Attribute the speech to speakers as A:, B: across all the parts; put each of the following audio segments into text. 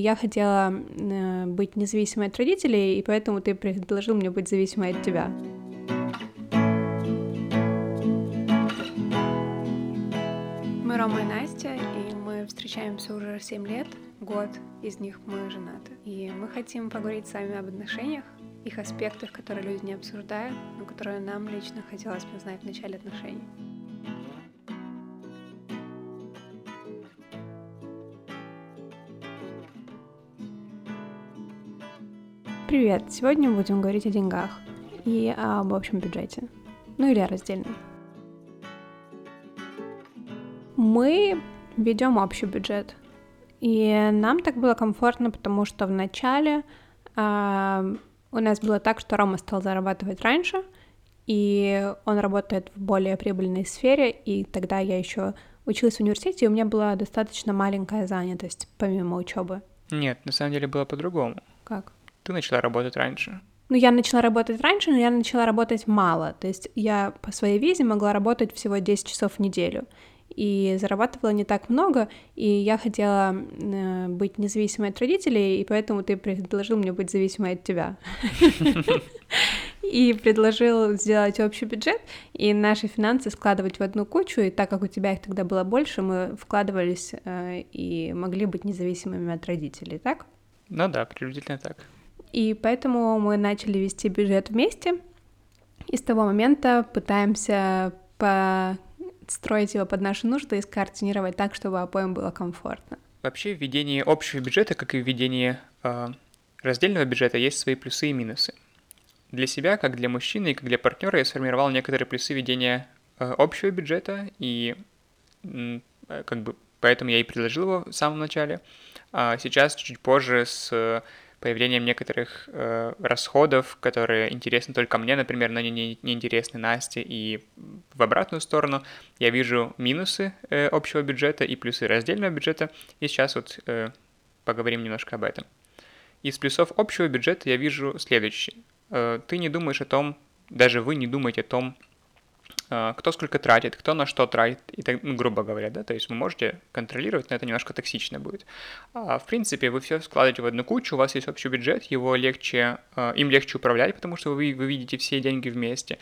A: Я хотела э, быть независимой от родителей, и поэтому ты предложил мне быть зависимой от тебя. Мы Рома и Настя, и мы встречаемся уже 7 лет, год из них мы женаты. И мы хотим поговорить с вами об отношениях, их аспектах, которые люди не обсуждают, но которые нам лично хотелось бы знать в начале отношений. Привет! Сегодня будем говорить о деньгах и об общем бюджете. Ну или о раздельном. Мы ведем общий бюджет. И нам так было комфортно, потому что в начале э, у нас было так, что Рома стал зарабатывать раньше, и он работает в более прибыльной сфере, и тогда я еще училась в университете, и у меня была достаточно маленькая занятость помимо учебы.
B: Нет, на самом деле было по-другому.
A: Как?
B: Ты начала работать раньше.
A: Ну, я начала работать раньше, но я начала работать мало. То есть я по своей визе могла работать всего 10 часов в неделю. И зарабатывала не так много, и я хотела э, быть независимой от родителей, и поэтому ты предложил мне быть зависимой от тебя. И предложил сделать общий бюджет и наши финансы складывать в одну кучу, и так как у тебя их тогда было больше, мы вкладывались э, и могли быть независимыми от родителей, так?
B: Ну да, приблизительно так.
A: И поэтому мы начали вести бюджет вместе. И с того момента пытаемся построить его под наши нужды и скоординировать так, чтобы обоим было комфортно.
B: Вообще, в ведении общего бюджета, как и в ведении э, раздельного бюджета, есть свои плюсы и минусы. Для себя, как для мужчины и как для партнера, я сформировал некоторые плюсы ведения э, общего бюджета, и э, как бы поэтому я и предложил его в самом начале. А сейчас, чуть позже, с появлением некоторых э, расходов, которые интересны только мне, например, но не, не, не интересны Насте, и в обратную сторону я вижу минусы э, общего бюджета и плюсы раздельного бюджета, и сейчас вот э, поговорим немножко об этом. Из плюсов общего бюджета я вижу следующее. Э, ты не думаешь о том, даже вы не думаете о том, кто сколько тратит, кто на что тратит, и так, ну, грубо говоря, да, то есть вы можете контролировать, но это немножко токсично будет. А, в принципе, вы все складываете в одну кучу, у вас есть общий бюджет, его легче, а, им легче управлять, потому что вы, вы видите все деньги вместе.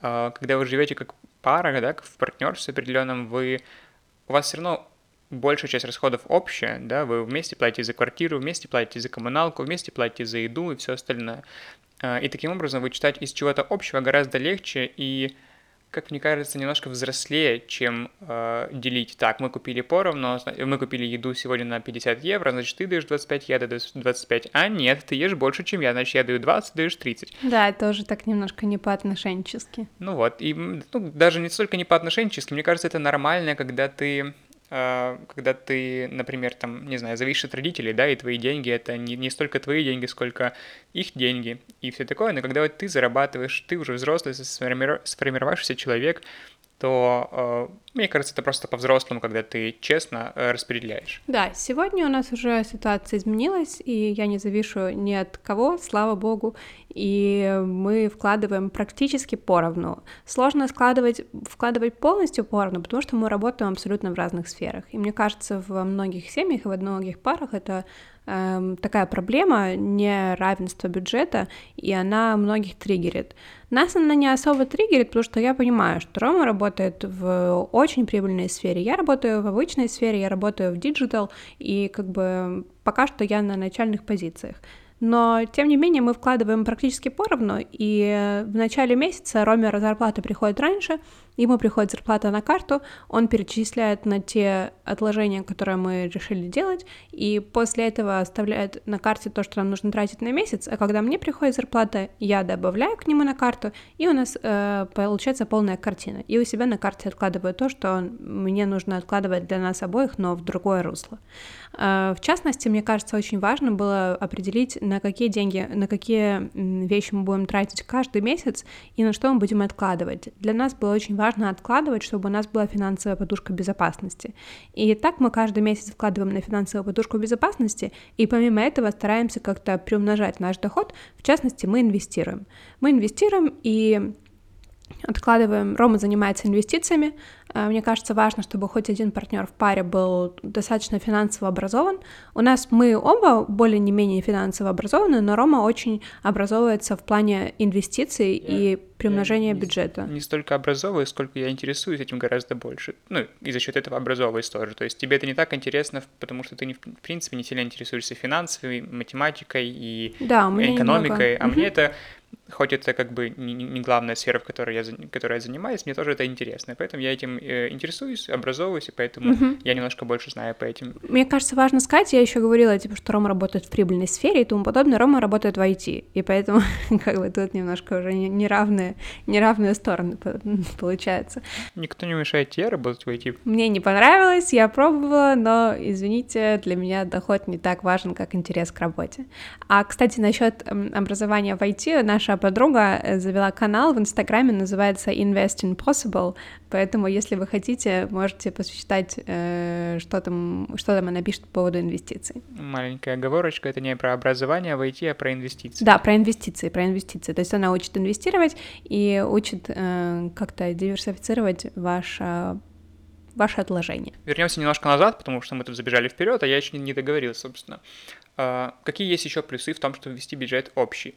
B: А, когда вы живете как пара, да, как в партнерстве определенном, вы, у вас все равно большая часть расходов общая, да, вы вместе платите за квартиру, вместе платите за коммуналку, вместе платите за еду и все остальное. И таким образом вычитать из чего-то общего гораздо легче, и как мне кажется, немножко взрослее, чем э, делить. Так, мы купили поровну, мы купили еду сегодня на 50 евро, значит, ты даешь 25, я даю 25. А нет, ты ешь больше, чем я, значит, я даю 20, даешь 30.
A: Да, это тоже так немножко не по-отношенчески.
B: Ну вот, и ну, даже не столько не по-отношенчески, мне кажется, это нормально, когда ты когда ты, например, там, не знаю, зависишь от родителей, да, и твои деньги — это не, не столько твои деньги, сколько их деньги и все такое, но когда вот ты зарабатываешь, ты уже взрослый, сформировавшийся человек, то, э, мне кажется, это просто по-взрослому, когда ты честно э, распределяешь.
A: Да, сегодня у нас уже ситуация изменилась, и я не завишу ни от кого, слава богу, и мы вкладываем практически поровну. Сложно складывать, вкладывать полностью поровну, потому что мы работаем абсолютно в разных сферах. И мне кажется, во многих семьях и во многих парах это э, такая проблема неравенства бюджета, и она многих триггерит. Нас она не особо триггерит, потому что я понимаю, что Рома работает в очень прибыльной сфере, я работаю в обычной сфере, я работаю в digital, и как бы пока что я на начальных позициях. Но, тем не менее, мы вкладываем практически поровну, и в начале месяца Роме зарплата приходит раньше, ему приходит зарплата на карту, он перечисляет на те отложения, которые мы решили делать, и после этого оставляет на карте то, что нам нужно тратить на месяц, а когда мне приходит зарплата, я добавляю к нему на карту, и у нас э, получается полная картина. И у себя на карте откладываю то, что мне нужно откладывать для нас обоих, но в другое русло. Э, в частности, мне кажется, очень важно было определить, на какие деньги, на какие вещи мы будем тратить каждый месяц и на что мы будем откладывать. Для нас было очень важно важно откладывать, чтобы у нас была финансовая подушка безопасности. И так мы каждый месяц вкладываем на финансовую подушку безопасности, и помимо этого стараемся как-то приумножать наш доход, в частности, мы инвестируем. Мы инвестируем, и откладываем. Рома занимается инвестициями. Э, мне кажется, важно, чтобы хоть один партнер в паре был достаточно финансово образован. У нас мы оба более не менее финансово образованы, но Рома очень образовывается в плане инвестиций я, и приумножения
B: не,
A: бюджета.
B: Не столько образовываюсь, сколько я интересуюсь этим гораздо больше. Ну, и за счет этого образовываюсь тоже. То есть тебе это не так интересно, потому что ты, не, в принципе, не сильно интересуешься финансовой, математикой и
A: да,
B: экономикой,
A: немного.
B: а угу. мне это хоть это как бы не, не главная сфера, в которой я, которой я занимаюсь, мне тоже это интересно, поэтому я этим э, интересуюсь, образовываюсь, и поэтому uh-huh. я немножко больше знаю по этим.
A: Мне кажется, важно сказать, я еще говорила, типа, что Рома работает в прибыльной сфере и тому подобное, Рома работает в IT, и поэтому как бы тут немножко уже неравные, неравные стороны получается.
B: Никто не мешает тебе работать в IT.
A: Мне не понравилось, я пробовала, но, извините, для меня доход не так важен, как интерес к работе. А, кстати, насчет образования в IT, наша подруга э, завела канал в Инстаграме, называется Invest Impossible, поэтому, если вы хотите, можете посчитать, э, что там, что там она пишет по поводу инвестиций.
B: Маленькая оговорочка, это не про образование в IT, а про инвестиции.
A: Да, про инвестиции, про инвестиции. То есть она учит инвестировать и учит э, как-то диверсифицировать ваше ваше отложение.
B: Вернемся немножко назад, потому что мы тут забежали вперед, а я еще не договорил, собственно. А, какие есть еще плюсы в том, чтобы вести бюджет общий?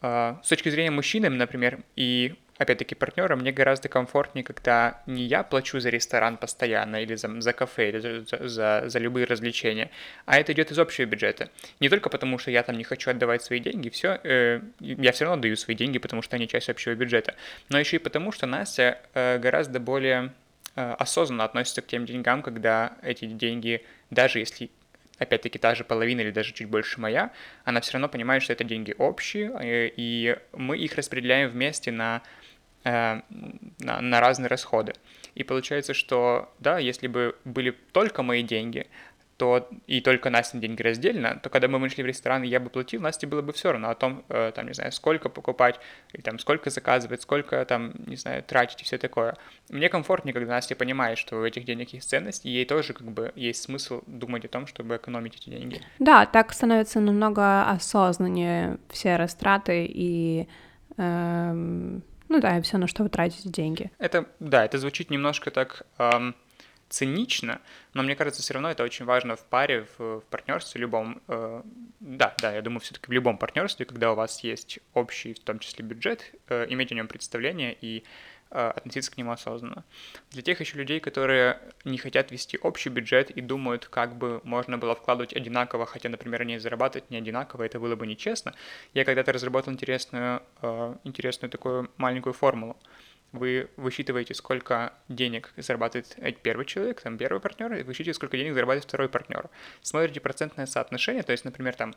B: А, с точки зрения мужчины, например, и опять-таки партнера, мне гораздо комфортнее, когда не я плачу за ресторан постоянно или за, за кафе, или за, за, за любые развлечения, а это идет из общего бюджета. Не только потому, что я там не хочу отдавать свои деньги, все, э, я все равно даю свои деньги, потому что они часть общего бюджета, но еще и потому, что Настя э, гораздо более э, осознанно относится к тем деньгам, когда эти деньги, даже если опять-таки та же половина или даже чуть больше моя, она все равно понимает, что это деньги общие, э, и мы их распределяем вместе на, э, на, на разные расходы. И получается, что да, если бы были только мои деньги, то и только Настя деньги раздельно, то когда мы вышли в ресторан, я бы платил, Насте было бы все равно о том, э, там, не знаю, сколько покупать, или там, сколько заказывать, сколько там, не знаю, тратить и все такое. Мне комфортнее, когда Настя понимает, что у этих денег есть ценность, и ей тоже как бы есть смысл думать о том, чтобы экономить эти деньги.
A: Да, так становится намного осознаннее все растраты и эм, ну да, и все, на что вы тратите деньги.
B: Это, да, это звучит немножко так эм, цинично, но мне кажется, все равно это очень важно в паре, в, в партнерстве любом. Э, да, да, я думаю, все-таки в любом партнерстве, когда у вас есть общий, в том числе бюджет, э, иметь о нем представление и относиться к нему осознанно. Для тех еще людей, которые не хотят вести общий бюджет и думают, как бы можно было вкладывать одинаково, хотя, например, они зарабатывают не одинаково, это было бы нечестно, я когда-то разработал интересную, э, интересную такую маленькую формулу вы высчитываете, сколько денег зарабатывает первый человек, там первый партнер, и высчитываете, сколько денег зарабатывает второй партнер. Смотрите процентное соотношение, то есть, например, там,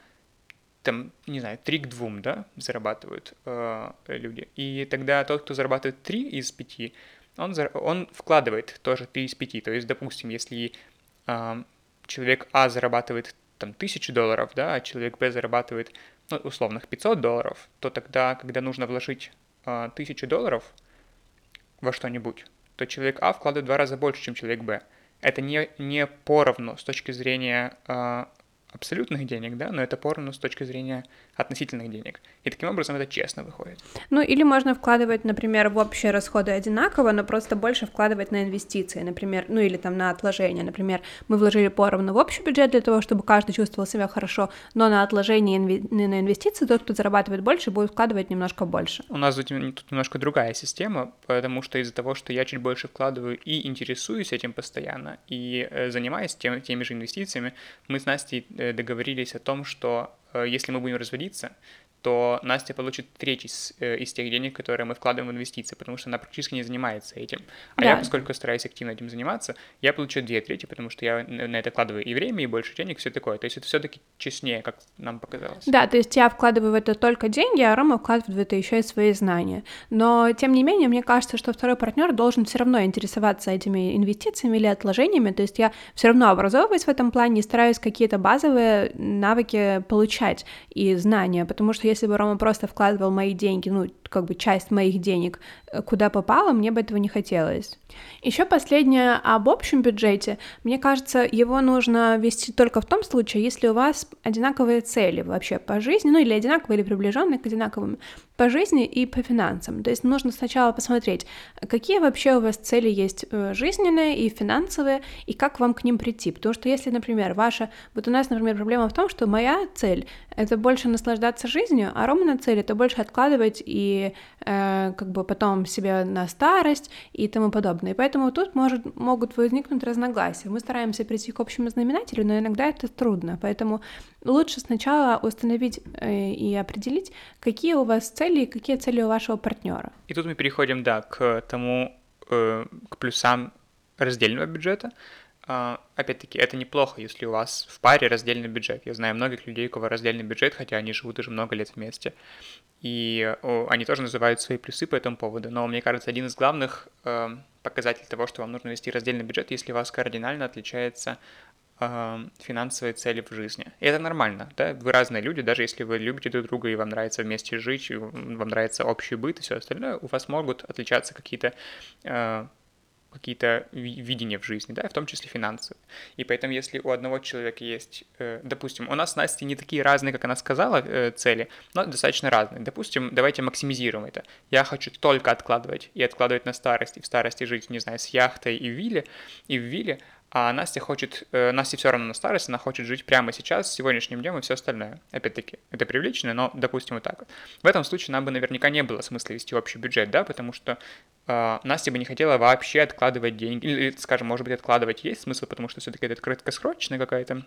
B: там, не знаю, 3 к 2, да, зарабатывают э, люди. И тогда тот, кто зарабатывает 3 из 5, он, он вкладывает тоже 3 из 5. То есть, допустим, если э, человек А зарабатывает там 1000 долларов, да, а человек Б зарабатывает, ну, условных 500 долларов, то тогда, когда нужно вложить э, 1000 долларов, во что-нибудь, то человек А вкладывает в два раза больше, чем человек Б. Это не, не поровну с точки зрения э, абсолютных денег, да, но это поровну с точки зрения относительных денег. И таким образом это честно выходит.
A: Ну, или можно вкладывать, например, в общие расходы одинаково, но просто больше вкладывать на инвестиции, например, ну или там на отложения. Например, мы вложили поровну в общий бюджет для того, чтобы каждый чувствовал себя хорошо, но на отложения и на инвестиции тот, кто зарабатывает больше, будет вкладывать немножко больше.
B: У нас тут немножко другая система, потому что из-за того, что я чуть больше вкладываю и интересуюсь этим постоянно, и э, занимаюсь тем, теми же инвестициями, мы с Настей договорились о том, что Э, если мы будем разводиться, то Настя получит треть из, э, из тех денег, которые мы вкладываем в инвестиции, потому что она практически не занимается этим. А да. я, поскольку стараюсь активно этим заниматься, я получу две трети, потому что я на это вкладываю и время, и больше денег, все такое. То есть это все-таки честнее, как нам показалось.
A: Да, то есть я вкладываю в это только деньги, а Рома вкладывает в это еще и свои знания. Но, тем не менее, мне кажется, что второй партнер должен все равно интересоваться этими инвестициями или отложениями. То есть я все равно образовываюсь в этом плане и стараюсь какие-то базовые навыки получать и знания, потому что если бы Рома просто вкладывал мои деньги, ну, как бы часть моих денег э, куда попала, мне бы этого не хотелось. Еще последнее об общем бюджете. Мне кажется, его нужно вести только в том случае, если у вас одинаковые цели вообще по жизни, ну или одинаковые, или приближенные к одинаковым по жизни и по финансам. То есть нужно сначала посмотреть, какие вообще у вас цели есть э, жизненные и финансовые, и как вам к ним прийти. Потому что если, например, ваша... Вот у нас, например, проблема в том, что моя цель — это больше наслаждаться жизнью, а Романа цель — это больше откладывать и э, как бы потом себе на старость и тому подобное. И поэтому тут может, могут возникнуть разногласия. Мы стараемся прийти к общему знаменателю, но иногда это трудно. Поэтому лучше сначала установить э, и определить, какие у вас цели и какие цели у вашего партнера.
B: И тут мы переходим, да, к тому, э, к плюсам раздельного бюджета. Uh, опять-таки, это неплохо, если у вас в паре раздельный бюджет. Я знаю многих людей, у кого раздельный бюджет, хотя они живут уже много лет вместе. И они тоже называют свои плюсы по этому поводу. Но мне кажется, один из главных uh, показателей того, что вам нужно вести раздельный бюджет, если у вас кардинально отличается финансовые цели в жизни. И это нормально, да, вы разные люди, даже если вы любите друг друга и вам нравится вместе жить, вам нравится общий быт и все остальное, у вас могут отличаться какие-то э, какие-то видения в жизни, да, в том числе финансовые. И поэтому, если у одного человека есть, э, допустим, у нас с Настей не такие разные, как она сказала, э, цели, но достаточно разные. Допустим, давайте максимизируем это. Я хочу только откладывать и откладывать на старость, и в старости жить, не знаю, с яхтой и в вилле, и в вилле, а Настя хочет, э, Насте все равно на старость, она хочет жить прямо сейчас, сегодняшним днем и все остальное. Опять-таки, это привлечено, но, допустим, вот так. В этом случае нам бы наверняка не было смысла вести общий бюджет, да, потому что э, Настя бы не хотела вообще откладывать деньги, или, скажем, может быть, откладывать есть смысл, потому что все-таки это краткосрочная какая-то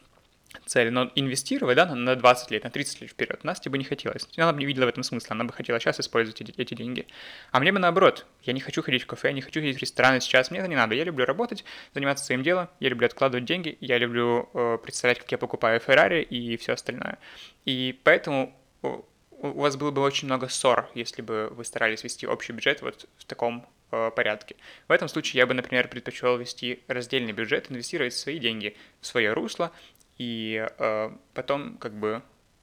B: цели, но инвестировать, да, на 20 лет, на 30 лет вперед, Насте бы не хотелось. Она бы не видела в этом смысла, она бы хотела сейчас использовать эти, эти деньги. А мне бы наоборот, я не хочу ходить в кафе, я не хочу ходить в рестораны сейчас, мне это не надо. Я люблю работать, заниматься своим делом, я люблю откладывать деньги, я люблю э, представлять, как я покупаю Феррари и все остальное. И поэтому у вас было бы очень много ссор, если бы вы старались вести общий бюджет вот в таком э, порядке. В этом случае я бы, например, предпочел вести раздельный бюджет, инвестировать свои деньги в свое русло и э, потом как бы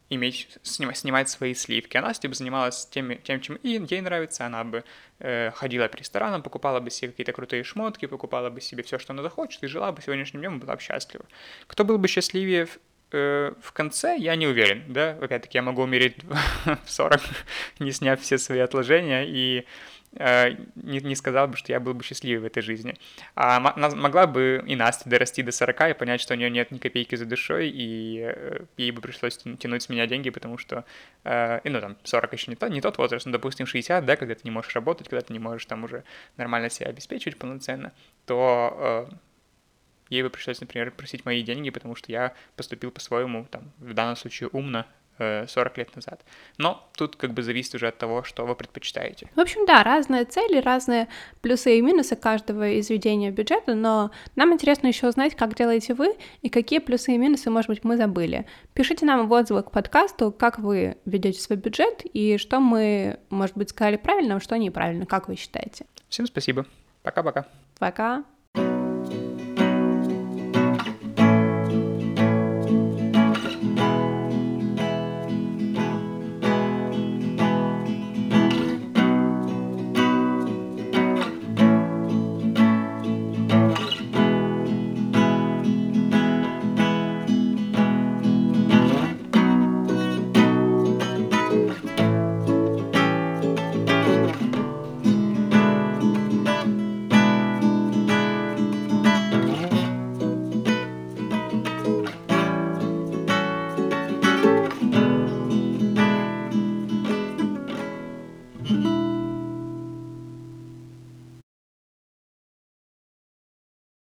B: иметь, снимать, снимать свои сливки. Она типа занималась тем, тем чем ей нравится, она бы э, ходила по ресторанам, покупала бы себе какие-то крутые шмотки, покупала бы себе все, что она захочет, и жила бы сегодняшним днем, была бы счастлива. Кто был бы счастливее э, в конце, я не уверен, да, опять-таки я могу умереть в 40, не сняв все свои отложения, и не, не сказал бы, что я был бы счастливый в этой жизни. А могла бы и Настя дорасти до 40 и понять, что у нее нет ни копейки за душой, и э, ей бы пришлось тянуть с меня деньги, потому что, э, ну, там, 40 еще не, то, не тот возраст, но, допустим, 60, да, когда ты не можешь работать, когда ты не можешь там уже нормально себя обеспечивать полноценно, то ей бы пришлось, например, просить мои деньги, потому что я поступил по-своему, там, в данном случае умно, 40 лет назад. Но тут как бы зависит уже от того, что вы предпочитаете.
A: В общем, да, разные цели, разные плюсы и минусы каждого из ведения бюджета, но нам интересно еще узнать, как делаете вы и какие плюсы и минусы, может быть, мы забыли. Пишите нам в отзывы к подкасту, как вы ведете свой бюджет и что мы, может быть, сказали правильно, а что неправильно, как вы считаете.
B: Всем спасибо. Пока-пока.
A: Пока. -пока. Пока.